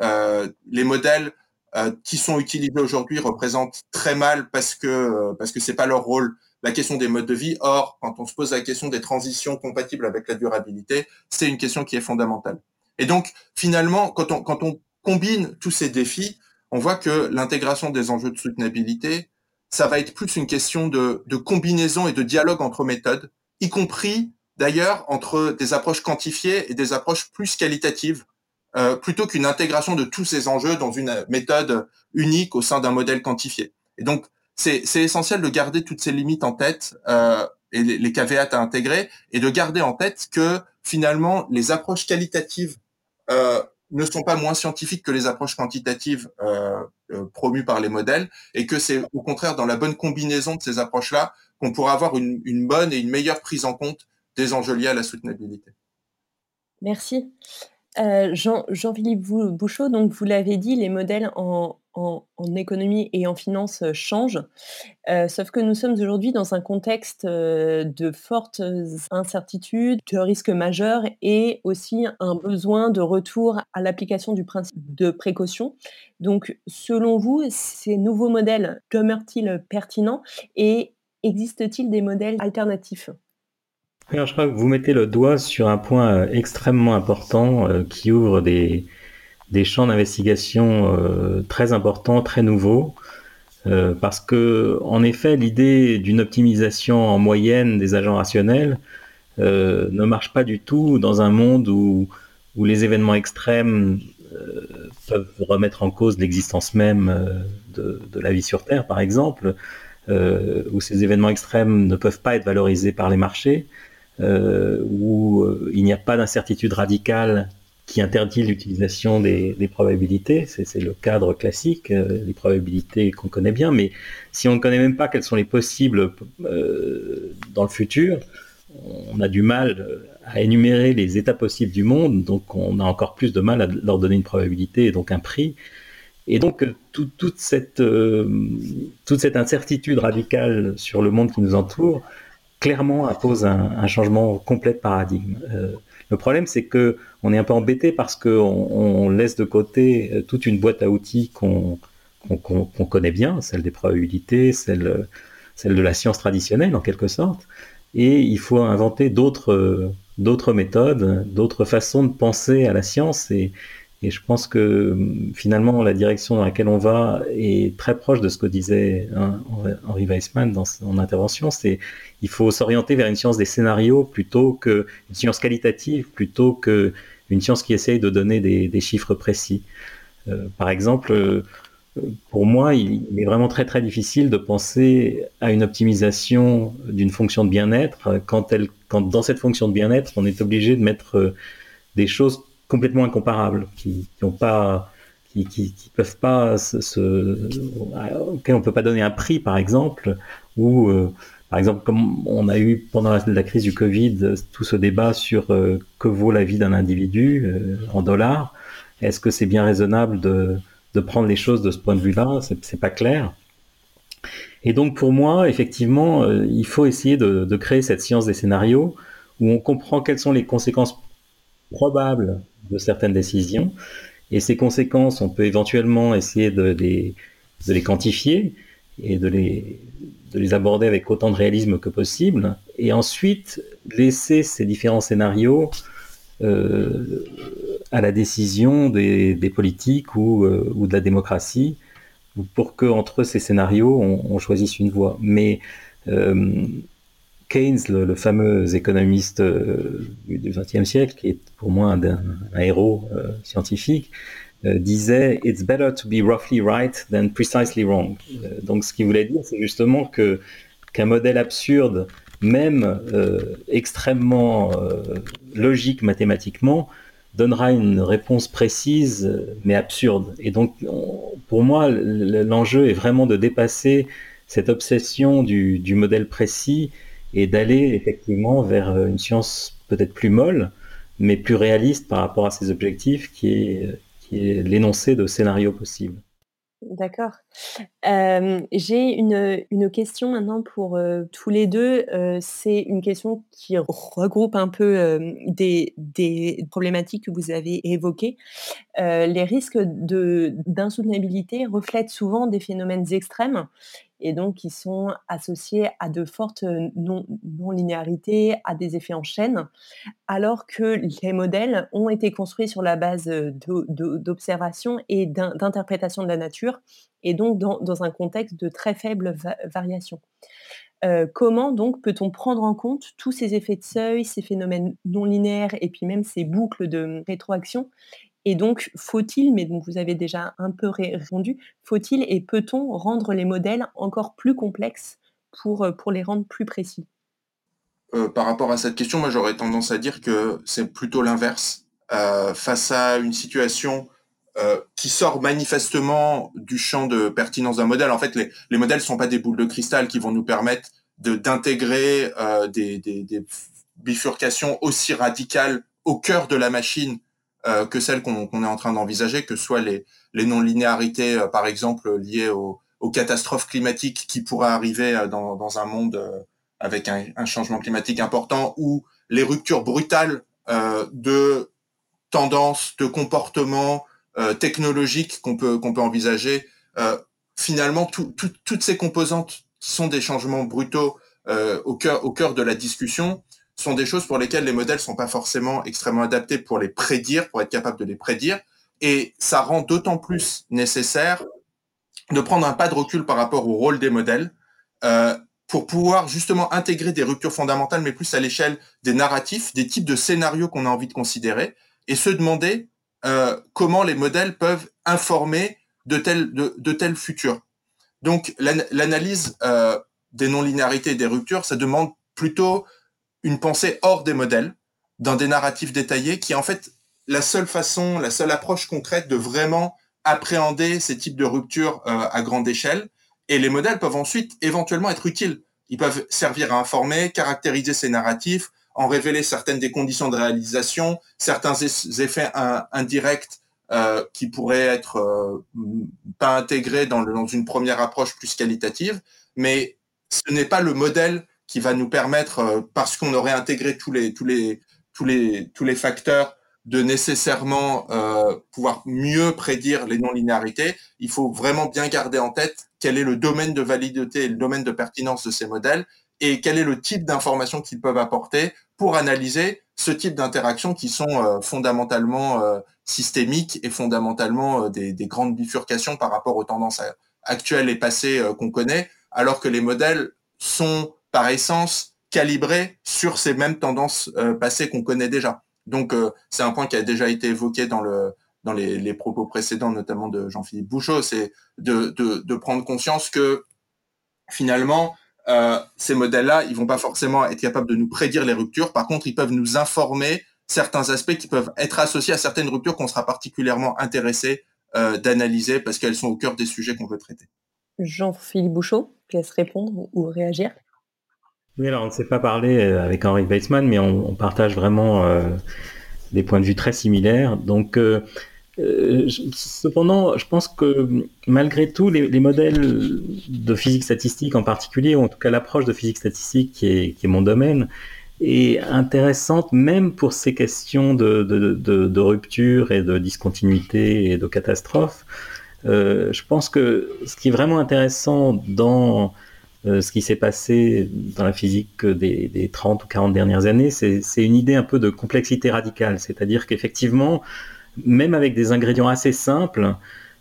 Euh, les modèles euh, qui sont utilisés aujourd'hui représentent très mal parce que euh, parce que c'est pas leur rôle la question des modes de vie. Or, quand on se pose la question des transitions compatibles avec la durabilité, c'est une question qui est fondamentale. Et donc, finalement, quand on, quand on combine tous ces défis, on voit que l'intégration des enjeux de soutenabilité, ça va être plus une question de, de combinaison et de dialogue entre méthodes, y compris d'ailleurs entre des approches quantifiées et des approches plus qualitatives, euh, plutôt qu'une intégration de tous ces enjeux dans une méthode unique au sein d'un modèle quantifié. Et donc, c'est essentiel de garder toutes ces limites en tête euh, et les, les caveats à intégrer, et de garder en tête que finalement, les approches qualitatives euh, ne sont pas moins scientifiques que les approches quantitatives euh, euh, promues par les modèles, et que c'est au contraire dans la bonne combinaison de ces approches-là qu'on pourra avoir une, bonne et une meilleure prise en compte des enjeux liés à la soutenabilité. Merci. Euh, Jean, Jean-Philippe Bouchot, donc vous l'avez dit, les modèles en, en, économie et en finance euh, changent, euh, sauf que nous sommes aujourd'hui dans un contexte de fortes incertitudes, de risques majeurs et aussi un besoin de retour à l'application du principe de précaution. Donc, selon vous, ces nouveaux modèles demeurent-ils pertinents et existe-t-il des modèles alternatifs? Alors, je crois que vous mettez le doigt sur un point euh, extrêmement important euh, qui ouvre des, des champs d'investigation euh, très importants, très nouveaux. parce que, en effet, l'idée d'une optimisation en moyenne des agents rationnels ne marche pas du tout dans un monde où, les événements extrêmes peuvent remettre en cause l'existence même de, la vie sur Terre, par exemple, où ces événements extrêmes ne peuvent pas être valorisés par les marchés euh, où euh, il n'y a pas d'incertitude radicale qui interdit l'utilisation des, probabilités. C'est le cadre classique, euh, les probabilités qu'on connaît bien. Mais si on ne connaît même pas quelles sont les possibles euh, dans le futur, on a du mal à énumérer les états possibles du monde, donc on a encore plus de mal à leur donner une probabilité et donc un prix. Et donc tout, toute, cette, euh, toute cette incertitude radicale sur le monde qui nous entoure clairement impose un, un, changement complet de paradigme. Le problème, c'est que on est un peu embêté parce qu'on on laisse de côté euh, toute une boîte à outils qu'on connaît bien, celle des probabilités, celle, de la science traditionnelle en quelque sorte, et il faut inventer d'autres d'autres méthodes, d'autres façons de penser à la science et, et je pense que finalement, la direction dans laquelle on va est très proche de ce que disait hein, Henri Weissmann dans son intervention. C'est il faut s'orienter vers une science des scénarios plutôt que une science qualitative plutôt que une science qui essaye de donner des, chiffres précis. Euh, par exemple, euh, pour moi, il, il, est vraiment très très difficile de penser à une optimisation d'une fonction de bien-être quand quand dans cette fonction de bien-être, on est obligé de mettre euh, des choses complètement incomparables, qui n'ont pas, qui, peuvent pas se, se, auxquels on peut pas donner un prix, par exemple, ou euh, par exemple, comme on a eu pendant la, crise du Covid tout ce débat sur euh, que vaut la vie d'un individu euh, en dollars, est-ce que c'est bien raisonnable de, prendre les choses de ce point de vue-là? C'est pas clair. Et donc pour moi, effectivement, il faut essayer de créer cette science des scénarios où on comprend quelles sont les conséquences probables de certaines décisions. Et ces conséquences, on peut éventuellement essayer de les, quantifier et de les, de les aborder avec autant de réalisme que possible. Et ensuite, laisser ces différents scénarios euh, à la décision des, politiques ou, euh, ou, de la démocratie pour que entre ces scénarios, on, on choisisse une voie. Mais euh, Keynes, le, fameux économiste euh, du XXe siècle, qui est pour moi un, héros euh, scientifique, euh, disait It's better to be roughly right than precisely wrong. Donc, ce qu'il voulait dire, c'est justement qu'un modèle absurde, même extrêmement logique mathématiquement, donnera une réponse précise mais absurde. Et donc, on, pour moi, l'enjeu est vraiment de dépasser cette obsession du modèle précis et d'aller effectivement vers une science peut-être plus molle, mais plus réaliste par rapport à ces objectifs, qui est, qui est l'énoncé de scénarios possibles. D'accord. J'ai une, une question maintenant pour, tous les deux. c'est une question qui regroupe un peu, des des problématiques que vous avez évoquées. les risques d'insoutenabilité reflètent souvent des phénomènes extrêmes et donc qui sont associés à de fortes non-linéarités, à des effets en chaîne, alors que les modèles ont été construits sur la base d'observation et d'interprétation de la nature, et donc dans, un contexte de très faible variation. comment donc peut-on prendre en compte tous ces effets de seuil, ces phénomènes non linéaires et puis même ces boucles de rétroaction? Et donc, faut-il, mais donc vous avez déjà un peu répondu, faut-il et peut-on rendre les modèles encore plus complexes pour, euh, pour les rendre plus précis? Euh, Par rapport à cette question, moi j'aurais tendance à dire que c'est plutôt l'inverse. Euh, face à une situation qui sort manifestement du champ de pertinence d'un modèle, en fait, les, les modèles ne sont pas des boules de cristal qui vont nous permettre d'intégrer des, des, bifurcations aussi radicales au cœur de la machine euh, que celles qu'on est en train d'envisager, que soit les, les non-linéarités, euh, par exemple, liées aux, catastrophes climatiques qui pourraient arriver euh, dans, dans un monde avec un, un, changement climatique important, ou les ruptures brutales de tendances, de comportements technologiques qu'on peut, envisager. finalement, toutes ces composantes qui sont des changements brutaux au, cœur, au cœur de la discussion, sont des choses pour lesquelles les modèles sont pas forcément extrêmement adaptés pour les prédire, pour être capable de les prédire. Et ça rend d'autant plus nécessaire de prendre un pas de recul par rapport au rôle des modèles euh, pour pouvoir justement intégrer des ruptures fondamentales, mais plus à l'échelle des narratifs, des types de scénarios qu'on a envie de considérer, et se demander euh, comment les modèles peuvent informer de tels de. Donc l'analyse euh, des non-linéarités et des ruptures, ça demande plutôt une pensée hors des modèles, dans des narratifs détaillés, qui est en fait la seule façon, la seule approche concrète de vraiment appréhender ces types de ruptures euh, à grande échelle. Et les modèles peuvent ensuite éventuellement être utiles. Ils peuvent servir à informer, caractériser ces narratifs, en révéler certaines des conditions de réalisation, certains effets indirects euh, qui pourraient être euh, pas intégrés dans, une première approche plus qualitative. Mais ce n'est pas le modèle qui va nous permettre, euh, parce qu'on aurait intégré tous les, tous les, tous les, tous les facteurs, de nécessairement pouvoir mieux prédire les non-linéarités, il faut vraiment bien garder en tête quel est le domaine de validité et le domaine de pertinence de ces modèles et quel est le type d'informations qu'ils peuvent apporter pour analyser ce type d'interactions qui sont euh, fondamentalement euh, systémiques et fondamentalement des, des, grandes bifurcations par rapport aux tendances actuelles et passées qu'on connaît, alors que les modèles sont par essence calibré sur ces mêmes tendances euh, passées qu'on connaît déjà. Donc euh, c'est un point qui a déjà été évoqué dans le dans les, propos précédents, notamment de Jean-Philippe Bouchot, c'est de, de, prendre conscience que finalement euh, ces modèles-là, ils vont pas forcément être capables de nous prédire les ruptures. Par contre, ils peuvent nous informer certains aspects qui peuvent être associés à certaines ruptures qu'on sera particulièrement intéressé euh, d'analyser parce qu'elles sont au cœur des sujets qu'on veut traiter. Jean-Philippe Bouchot, je laisse répondre ou réagir. Oui, alors on ne s'est pas parlé euh, avec Henri Weissman, mais on, partage vraiment euh, des points de vue très similaires. Donc, euh, cependant, je pense que malgré tout, les, modèles de physique statistique en particulier, ou en tout cas l'approche de physique statistique qui est, mon domaine, est intéressante même pour ces questions de, rupture et de discontinuité et de catastrophe. je pense que ce qui est vraiment intéressant dans euh, ce qui s'est passé dans la physique des, des, 30 ou 40 dernières années, c'est une idée un peu de complexité radicale. C'est-à-dire qu'effectivement, même avec des ingrédients assez simples,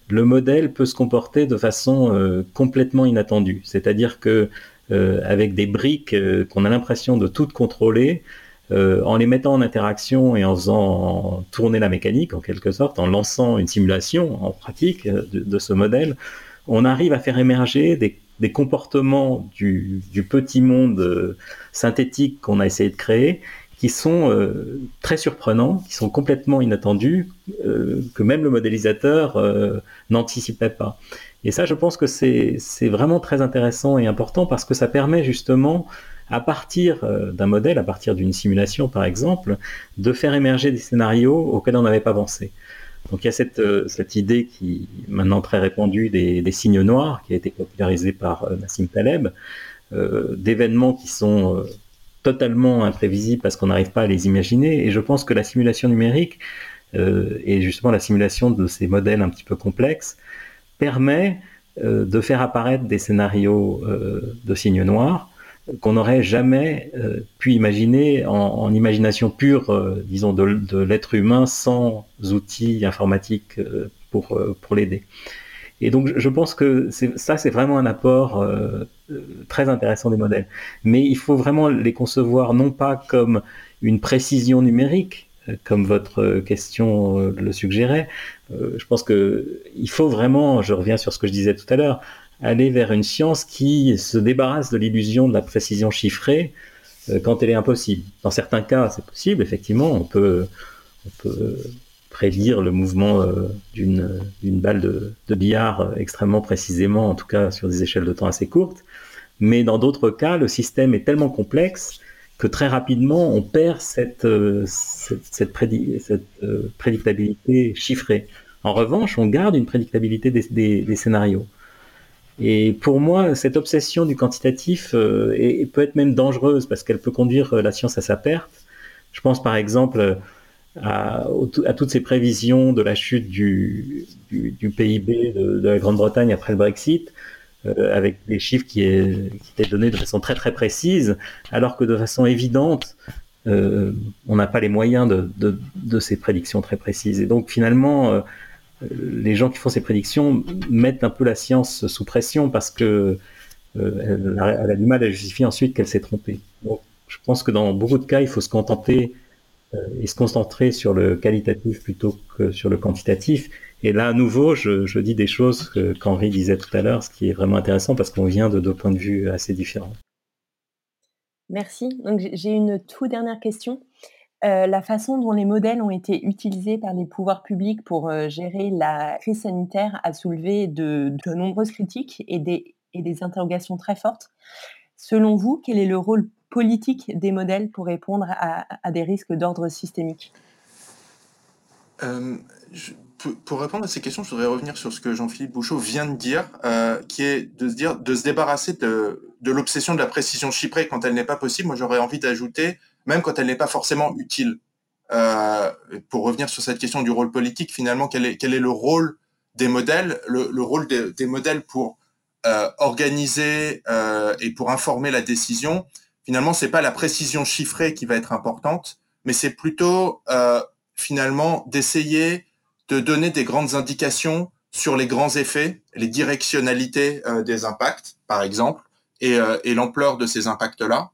le modèle peut se comporter de façon euh, complètement inattendue. C'est-à-dire que euh, avec des briques qu'on a l'impression de toutes contrôler, en les mettant en interaction et en faisant tourner la mécanique en quelque sorte, en lançant une simulation en pratique de, ce modèle, on arrive à faire émerger des comportements du, petit monde euh, synthétique qu'on a essayé de créer qui sont euh, très surprenants, qui sont complètement inattendus, euh, que même le modélisateur n'anticipait pas. Et ça, je pense que c'est vraiment très intéressant et important parce que ça permet justement à partir d'un modèle, à partir d'une simulation par exemple, de faire émerger des scénarios auxquels on n'avait pas pensé. Donc il y a cette, cette idée qui est maintenant très répandue des, des, signes noirs, qui a été popularisée par Nassim Taleb, d'événements qui sont totalement imprévisibles parce qu'on n'arrive pas à les imaginer. Et je pense que la simulation numérique euh, et justement la simulation de ces modèles un petit peu complexes permet euh, de faire apparaître des scénarios euh, de signes noirs qu'on n'aurait jamais pu imaginer en, imagination pure, disons, de, l'être humain sans outils informatiques pour, pour l'aider. Et donc, je pense que ça, c'est vraiment un apport très intéressant des modèles. Mais il faut vraiment les concevoir non pas comme une précision numérique, comme votre question euh, le suggérait. Euh, je pense que il faut vraiment, je reviens sur ce que je disais tout à l'heure, aller vers une science qui se débarrasse de l'illusion de la précision chiffrée euh, quand elle est impossible. Dans certains cas, c'est possible, effectivement, on peut prédire le mouvement d'une balle de, billard extrêmement précisément, en tout cas sur des échelles de temps assez courtes. Mais dans d'autres cas, le système est tellement complexe que très rapidement, on perd cette, euh, euh, prédictabilité chiffrée. En revanche, on garde une prédictabilité des, scénarios. Et pour moi, cette obsession du quantitatif euh, peut être même dangereuse parce qu'elle peut conduire la science à sa perte. Je pense par exemple à, toutes ces prévisions de la chute du, PIB de, la Grande-Bretagne après le Brexit. Euh, avec des chiffres qui, étaient donnés de façon très très précise, alors que de façon évidente, euh, on n'a pas les moyens de, ces prédictions très précises. Et donc finalement, euh, les gens qui font ces prédictions mettent un peu la science sous pression parce que elle, a, du mal à justifier ensuite qu'elle s'est trompée. Je pense que dans beaucoup de cas, il faut se contenter et se concentrer sur le qualitatif plutôt que sur le quantitatif. Et là, à nouveau, je, dis des choses qu'Henri disait tout à l'heure, ce qui est vraiment intéressant parce qu'on vient de deux points de vue assez différents. Merci. Donc, j'ai une toute dernière question. Euh, la façon dont les modèles ont été utilisés par les pouvoirs publics pour euh, gérer la crise sanitaire a soulevé de, nombreuses critiques et des, interrogations très fortes. Selon vous, quel est le rôle politique des modèles pour répondre à, des risques d'ordre systémique euh, pour répondre à ces questions, je voudrais revenir sur ce que Jean-Philippe Bouchot vient de dire, euh, qui est de se dire, de se débarrasser de, l'obsession de la précision chiffrée quand elle n'est pas possible. Moi, j'aurais envie d'ajouter, même quand elle n'est pas forcément utile. Euh, pour revenir sur cette question du rôle politique, finalement, quel est, quel est le rôle des modèles? Le, le rôle des, modèles pour organiser et pour informer la décision, finalement, c'est pas la précision chiffrée qui va être importante, mais c'est plutôt euh, finalement d'essayer de donner des grandes indications sur les grands effets, les directionnalités euh, des impacts, par exemple, et, euh, et l'ampleur de ces impacts-là.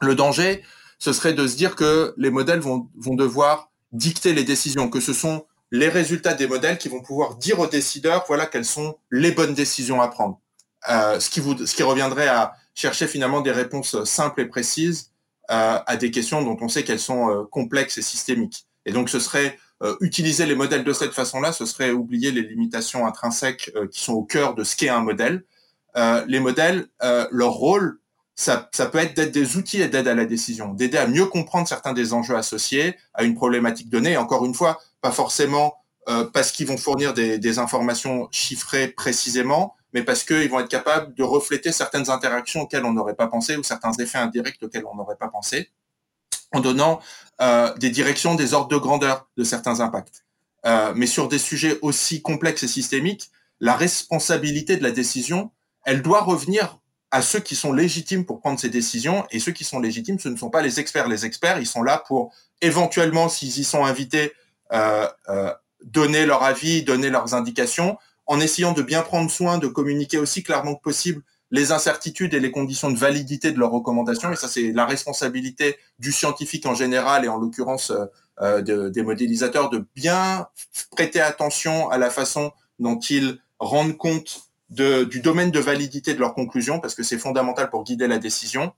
Le danger, ce serait de se dire que les modèles vont, vont devoir dicter les décisions, que ce sont les résultats des modèles qui vont pouvoir dire aux décideurs, voilà, quelles sont les bonnes décisions à prendre. Ce, qui vous, ce qui reviendrait à chercher finalement des réponses simples et précises euh, à des questions dont on sait qu'elles sont euh, complexes et systémiques. Et donc, ce serait euh, utiliser les modèles de cette façon-là, ce serait oublier les limitations intrinsèques euh, qui sont au cœur de ce qu'est un modèle. Euh, les modèles, leur rôle, ça, peut être d'être des outils d'aide à la décision, d'aider à mieux comprendre certains des enjeux associés à une problématique donnée. Et encore une fois, pas forcément parce qu'ils vont fournir des, informations chiffrées précisément, mais parce qu'ils vont être capables de refléter certaines interactions auxquelles on n'aurait pas pensé ou certains effets indirects auxquels on n'aurait pas pensé en donnant euh, des directions, des ordres de grandeur de certains impacts. Euh, mais sur des sujets aussi complexes et systémiques, la responsabilité de la décision, elle doit revenir à ceux qui sont légitimes pour prendre ces décisions. Et ceux qui sont légitimes, ce ne sont pas les experts. Les experts, ils sont là pour éventuellement, s'ils y sont invités, euh, donner leur avis, donner leurs indications, en essayant de bien prendre soin de communiquer aussi clairement que possible les incertitudes et les conditions de validité de leurs recommandations. Et ça, c'est la responsabilité du scientifique en général et en l'occurrence euh, euh de, des modélisateurs de bien prêter attention à la façon dont ils rendent compte du domaine de validité de leurs conclusions, parce que c'est fondamental pour guider la décision.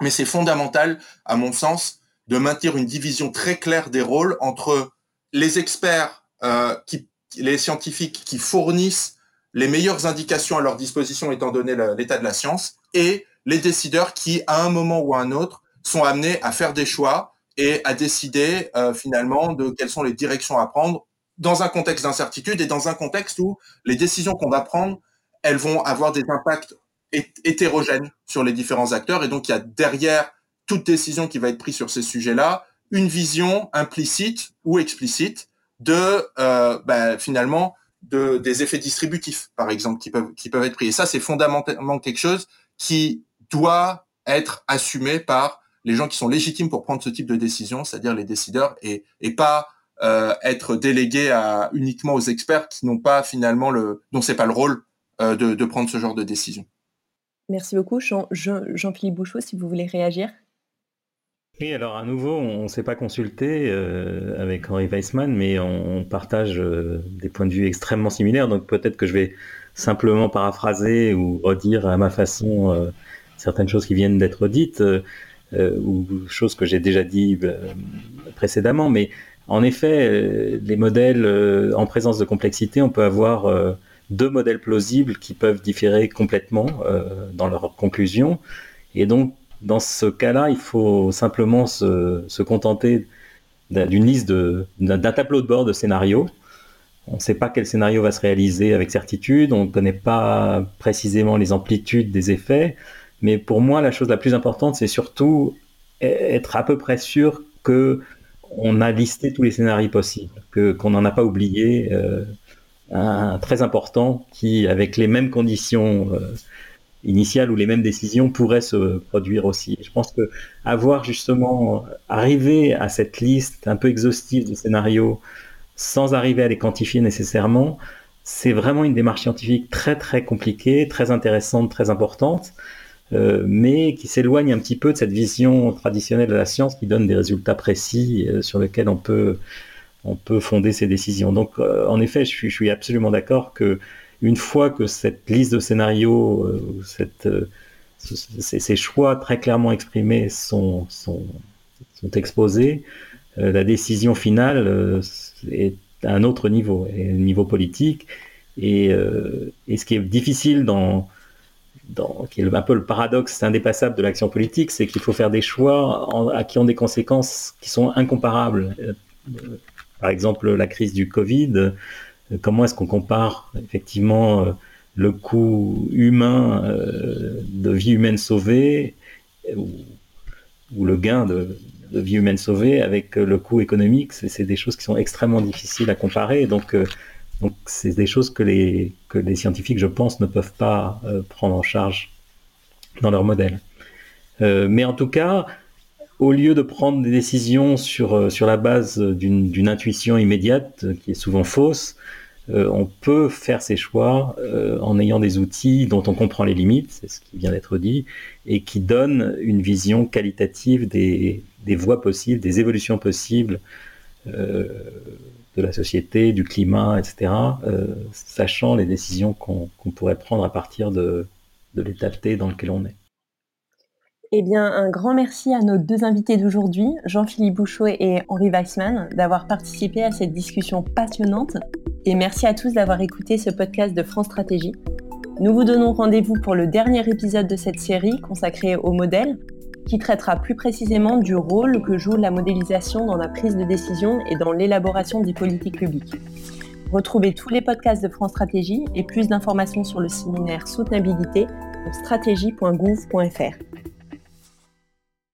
Mais c'est fondamental, à mon sens, de maintenir une division très claire des rôles entre les experts, euh, qui, les scientifiques qui fournissent les meilleures indications à leur disposition étant donné l'état de la science et les décideurs qui, à un moment ou à un autre, sont amenés à faire des choix et à décider euh, finalement de quelles sont les directions à prendre dans un contexte d'incertitude et dans un contexte où les décisions qu'on va prendre, elles vont avoir des impacts hétérogènes sur les différents acteurs. Et donc, il y a derrière toute décision qui va être prise sur ces sujets-là, une vision implicite ou explicite de euh, bah, finalement de, des effets distributifs, par exemple, qui peuvent, qui peuvent être pris. Et ça, c'est fondamentalement quelque chose qui doit être assumé par les gens qui sont légitimes pour prendre ce type de décision, c'est-à-dire les décideurs, et, et pas euh, être délégué à, uniquement aux experts qui n'ont pas finalement le, dont c'est pas le rôle euh, de, prendre ce genre de décision. Merci beaucoup, Jean-Philippe Jean, Bouchot, si vous voulez réagir. Oui, alors à nouveau, on ne s'est pas consulté euh, avec Henri Weissmann, mais on, partage euh, des points de vue extrêmement similaires. Donc peut-être que je vais simplement paraphraser ou redire à ma façon euh, certaines choses qui viennent d'être dites ou choses que j'ai déjà dit précédemment. Mais en effet, les modèles en présence de complexité, on peut avoir deux modèles plausibles qui peuvent différer complètement dans leurs conclusions. Et donc, dans ce cas-là, il faut simplement se, contenter d'une liste d'un tableau de bord de scénarios. On ne sait pas quel scénario va se réaliser avec certitude, on ne connaît pas précisément les amplitudes des effets, mais pour moi, la chose la plus importante, c'est surtout e-, être à peu près sûr que on a listé tous les scénarios possibles, qu'on n'en a pas oublié euh, un très important qui, avec les mêmes conditions euh, initiale où les mêmes décisions pourraient se produire aussi. Je pense que avoir justement arrivé à cette liste un peu exhaustive de scénarios sans arriver à les quantifier nécessairement, c'est vraiment une démarche scientifique très très compliquée, très intéressante, très importante, euh, mais qui s'éloigne un petit peu de cette vision traditionnelle de la science qui donne des résultats précis euh, sur lesquels on peut on peut fonder ses décisions. Donc, euh, en effet, je suis absolument d'accord que une fois que cette liste de scénarios, euh, euh, ces, choix très clairement exprimés sont, exposés, euh, la décision finale est à un autre niveau, un niveau politique. Et, et, ce qui est difficile dans, dans, qui est un peu le paradoxe indépassable de l'action politique, c'est qu'il faut faire des choix à qui ont des conséquences qui sont incomparables. Par exemple, la crise du Covid, comment est-ce qu'on compare effectivement euh, le coût humain euh, de vie humaine sauvée ou, le gain de, vie humaine sauvée avec le coût économique C'est des choses qui sont extrêmement difficiles à comparer. Donc, euh, donc c'est des choses que les, que les scientifiques, je pense, ne peuvent pas prendre en charge dans leur modèle. mais en tout cas, au lieu de prendre des décisions sur, sur la base d'une intuition immédiate, qui est souvent fausse, euh, on peut faire ses choix euh, en ayant des outils dont on comprend les limites, c'est ce qui vient d'être dit, et qui donnent une vision qualitative des, voies possibles, des évolutions possibles euh, de la société, du climat, etc., sachant les décisions qu'on pourrait prendre à partir de, de l'état T dans lequel on est. Eh bien, un grand merci à nos deux invités d'aujourd'hui, Jean-Philippe Bouchot et Henri Weissmann, d'avoir participé à cette discussion passionnante. Et merci à tous d'avoir écouté ce podcast de France Stratégie. Nous vous donnons rendez-vous pour le dernier épisode de cette série consacrée au modèle, qui traitera plus précisément du rôle que joue la modélisation dans la prise de décision et dans l'élaboration des politiques publiques. Retrouvez tous les podcasts de France Stratégie et plus d'informations sur le séminaire Soutenabilité sur stratégie.gouv.fr.